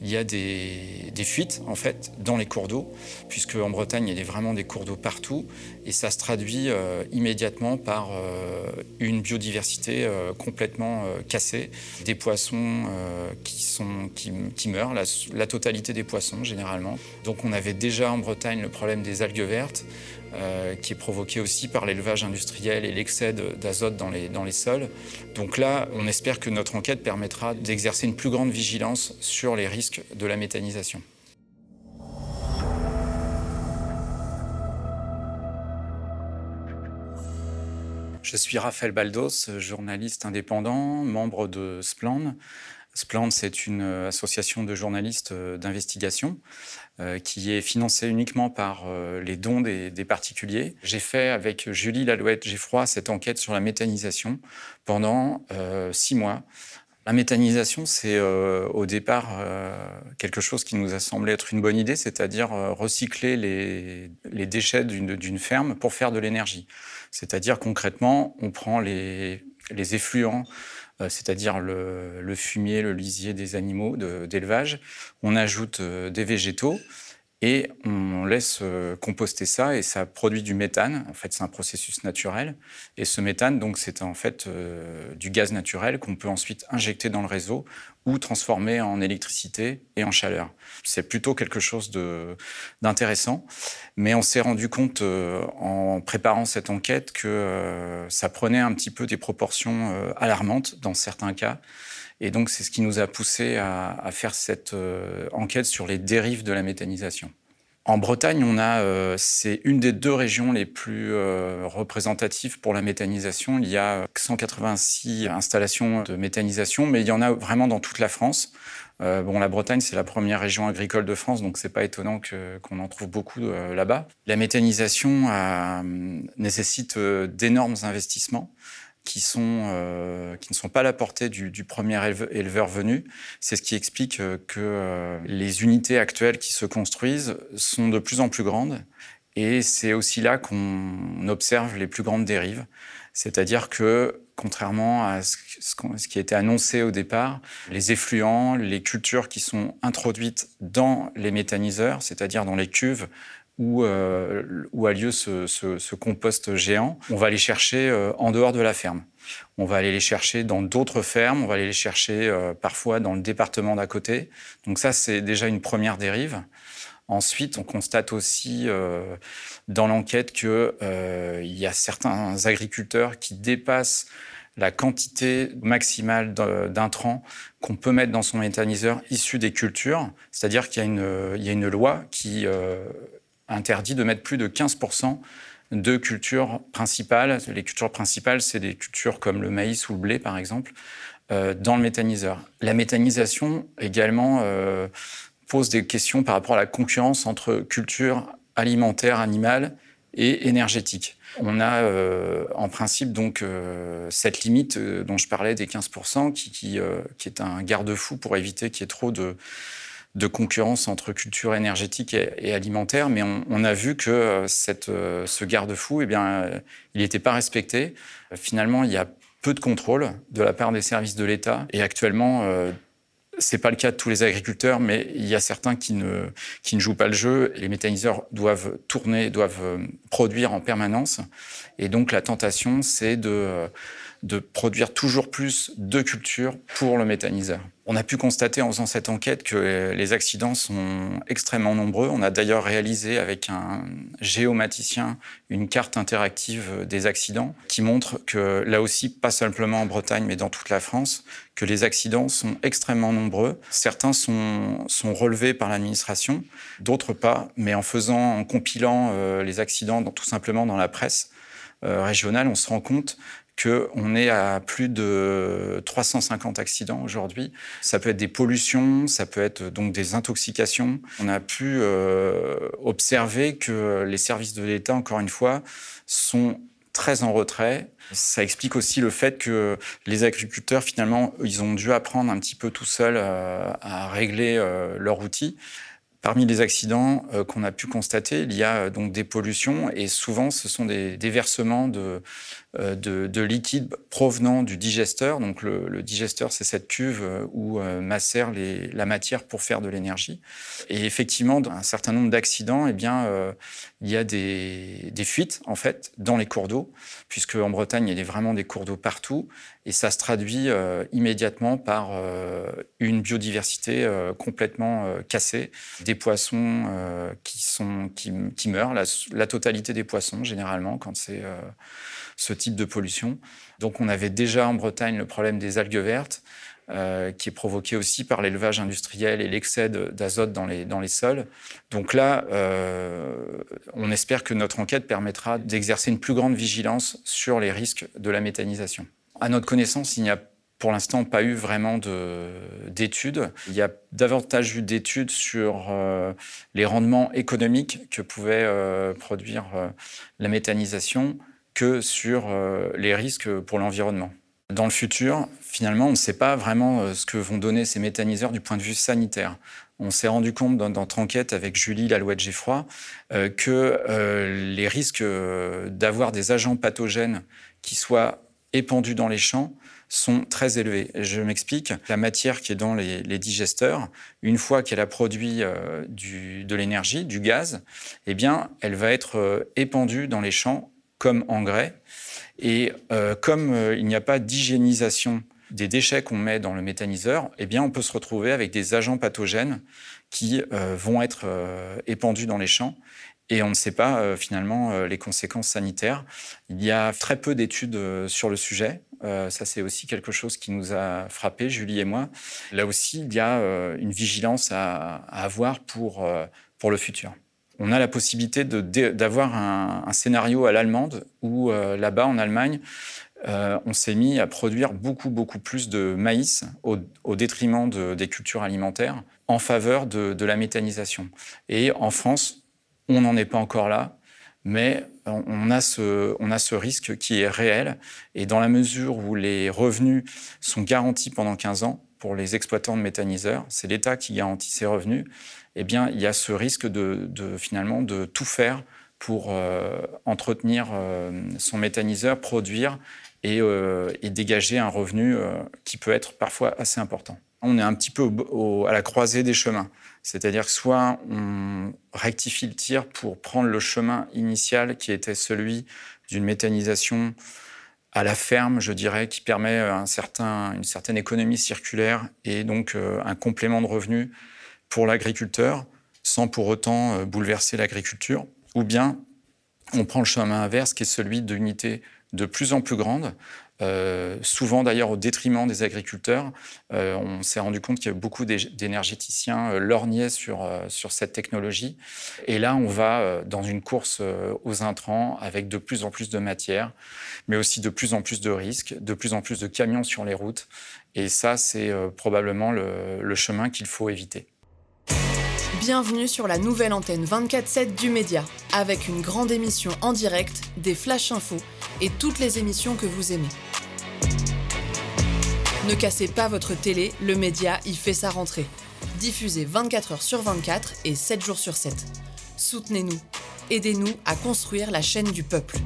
Il y a des, fuites en fait dans les cours d'eau, puisque en Bretagne il y a vraiment des cours d'eau partout, et ça se traduit euh, immédiatement par euh, une biodiversité euh, complètement cassée, des poissons qui, meurent, la, totalité des poissons généralement. Donc on avait déjà en Bretagne le problème des algues vertes. Euh, qui est provoqué aussi par l'élevage industriel et l'excès d'azote dans les, dans les sols. Donc là, on espère que notre enquête permettra d'exercer une plus grande vigilance sur les risques de la méthanisation. Je suis Raphaël Baldos, journaliste indépendant, membre de Splan. Splan, c'est une association de journalistes d'investigation euh, qui est financé uniquement par euh, les dons des, particuliers. J'ai fait avec Julie Lalouette-Geffroy cette enquête sur la méthanisation pendant euh, six mois. La méthanisation, c'est au départ quelque chose qui nous a semblé être une bonne idée, c'est-à-dire recycler les, déchets d'une ferme pour faire de l'énergie. C'est-à-dire concrètement, on prend les, effluents euh, c'est-à-dire le, fumier, le lisier des animaux d'élevage. On ajoute euh, des végétaux et on laisse euh, composter ça et ça produit du méthane. En fait, c'est un processus naturel. Et ce méthane, donc, c'est en fait du gaz naturel qu'on peut ensuite injecter dans le réseau ou transformer en électricité et en chaleur. C'est plutôt quelque chose d'intéressant. Mais on s'est rendu compte euh, en préparant cette enquête que euh, ça prenait un petit peu des proportions euh, alarmantes dans certains cas. Et donc c'est ce qui nous a poussé à, faire cette enquête sur les dérives de la méthanisation. En Bretagne, on a, euh, c'est une des deux régions les plus euh, représentatives pour la méthanisation. Il y a 186 installations de méthanisation, mais il y en a vraiment dans toute la France. Euh, bon, la Bretagne, c'est la première région agricole de France, donc c'est pas étonnant qu'on en trouve beaucoup là-bas. La méthanisation nécessite d'énormes investissements euh, qui ne sont pas à la portée du, premier éleveur venu. C'est ce qui explique euh, que euh, les unités actuelles qui se construisent sont de plus en plus grandes. Et c'est aussi là qu'on observe les plus grandes dérives. C'est-à-dire que, contrairement à ce, ce qui été annoncé au départ, les effluents, les cultures qui sont introduites dans les méthaniseurs, c'est-à-dire dans les cuves où, euh, où a lieu ce, ce, ce, compost géant, on va aller chercher euh, en dehors de la ferme. On va aller les chercher dans d'autres fermes, on va aller les chercher euh, parfois dans le département d'à côté. Donc ça, c'est déjà une première dérive. Ensuite, on constate aussi euh, dans l'enquête qu'il euh, y a certains agriculteurs qui dépassent la quantité maximale d'intrants qu'on peut mettre dans son méthaniseur issu des cultures. C'est-à-dire qu'il y, y, a une loi qui euh, interdit de mettre plus de 15% de cultures principales. Les cultures principales, c'est des cultures comme le maïs ou le blé, par exemple, euh, dans le méthaniseur. La méthanisation également euh, pose des questions par rapport à la concurrence entre cultures alimentaires, animales et énergétiques. On a euh, en principe donc cette limite dont je parlais des 15% qui, qui, qui est un garde-fou pour éviter qu'il y ait trop de, de concurrence entre culture énergétique et, alimentaire, mais on, a vu que euh, euh, ce garde-fou, eh bien, euh, il n'était pas respecté. Finalement, il y a peu de contrôle de la part des services de l'État, et actuellement, ce n'est pas le cas de tous les agriculteurs, mais il y a certains qui ne jouent pas le jeu. Les méthaniseurs doivent tourner, doivent produire en permanence. Et donc la tentation, c'est de de produire toujours plus de cultures pour le méthaniseur. On a pu constater en faisant cette enquête que les accidents sont extrêmement nombreux. On a d'ailleurs réalisé avec un géomaticien une carte interactive des accidents qui montre que là aussi, pas simplement en Bretagne, mais dans toute la France, que les accidents sont extrêmement nombreux. Certains sont, sont relevés par l'administration, d'autres pas, mais en faisant, en compilant euh, les accidents tout simplement dans la presse, euh, régionale, on se rend compte qu'on est à plus de 350 accidents aujourd'hui. Ça peut être des pollutions, ça peut être donc des intoxications. On a pu euh, observer que les services de l'État, encore une fois, sont très en retrait. Ça explique aussi le fait que les agriculteurs, finalement, ils ont dû apprendre un petit peu tout seuls euh, à régler euh, leur outil Parmi les accidents euh, qu'on a pu constater, il y a euh, donc des pollutions et souvent ce sont des déversements de, euh, de, liquide provenant du digesteur. Donc le, digesteur, c'est cette cuve où macère la matière pour faire de l'énergie. Et effectivement, dans un certain nombre d'accidents, eh bien, il y a des, fuites en fait dans les cours d'eau, puisque en Bretagne, il y a vraiment des cours d'eau partout, et ça se traduit immédiatement par une biodiversité complètement cassée, des poissons qui sont qui, meurent, la, totalité des poissons généralement quand c'est ce type de pollution. Donc on avait déjà en Bretagne le problème des algues vertes, euh, qui est provoqué aussi par l'élevage industriel et l'excès d'azote dans les, sols. Donc là, euh, on espère que notre enquête permettra d'exercer une plus grande vigilance sur les risques de la méthanisation. À notre connaissance, il n'y a pour l'instant pas eu vraiment d'études. Il y a davantage eu d'études sur euh, les rendements économiques que pouvait produire la méthanisation que sur les risques pour l'environnement. Dans le futur, finalement, on ne sait pas vraiment euh, ce que vont donner ces méthaniseurs du point de vue sanitaire. On s'est rendu compte dans notre enquête avec Julie Lalouette-Geffroy euh, que les risques d'avoir des agents pathogènes qui soient épandus dans les champs sont très élevés. Je m'explique. La matière qui est dans les, digesteurs, une fois qu'elle a produit du, de l'énergie, du gaz, eh bien, elle va être épandue dans les champs comme engrais. Et euh, comme euh, il n'y a pas d'hygiénisation des déchets qu'on met dans le méthaniseur, eh bien, on peut se retrouver avec des agents pathogènes qui euh, vont être épandus dans les champs. Et on ne sait pas finalement les conséquences sanitaires. Il y a très peu d'études sur le sujet. ça, c'est aussi quelque chose qui nous a frappé, Julie et moi. Là aussi, il y a une vigilance à, avoir pour, pour le futur on a la possibilité d'avoir un, scénario à l'allemande où euh, là-bas en Allemagne, euh, on s'est mis à produire beaucoup, beaucoup plus de maïs au, détriment des cultures alimentaires en faveur de, la méthanisation. Et en France, on n'en est pas encore là, mais on a, ce, risque qui est réel. Et dans la mesure où les revenus sont garantis pendant 15 ans pour les exploitants de méthaniseurs, c'est l'État qui garantit ces revenus, eh bien, il y a ce risque de, finalement de tout faire pour euh, entretenir euh, son méthaniseur, produire et, euh, dégager un revenu qui peut être parfois assez important. On est un petit peu à la croisée des chemins. C'est-à-dire que soit on rectifie le tir pour prendre le chemin initial qui était celui d'une méthanisation à la ferme, je dirais, qui permet une certaine économie circulaire et donc un complément de revenus pour l'agriculteur sans pour autant bouleverser l'agriculture, ou bien on prend le chemin inverse qui est celui d'unités de plus en plus grandes, euh, souvent d'ailleurs au détriment des agriculteurs. Euh, on s'est rendu compte qu'il y a beaucoup d'énergéticiens euh, lorgnés sur, sur cette technologie. Et là, on va dans une course aux intrants avec de plus en plus de matière, mais aussi de plus en plus de risques, de plus en plus de camions sur les routes. Et ça, c'est probablement le chemin qu'il faut éviter. Bienvenue sur la nouvelle antenne 24-7 du Média, avec une grande émission en direct, des flash infos et toutes les émissions que vous aimez. Ne cassez pas votre télé, le Média y fait sa rentrée. Diffusé 24 heures sur 24 et 7 jours sur 7. Soutenez-nous. Aidez-nous à construire la chaîne du peuple.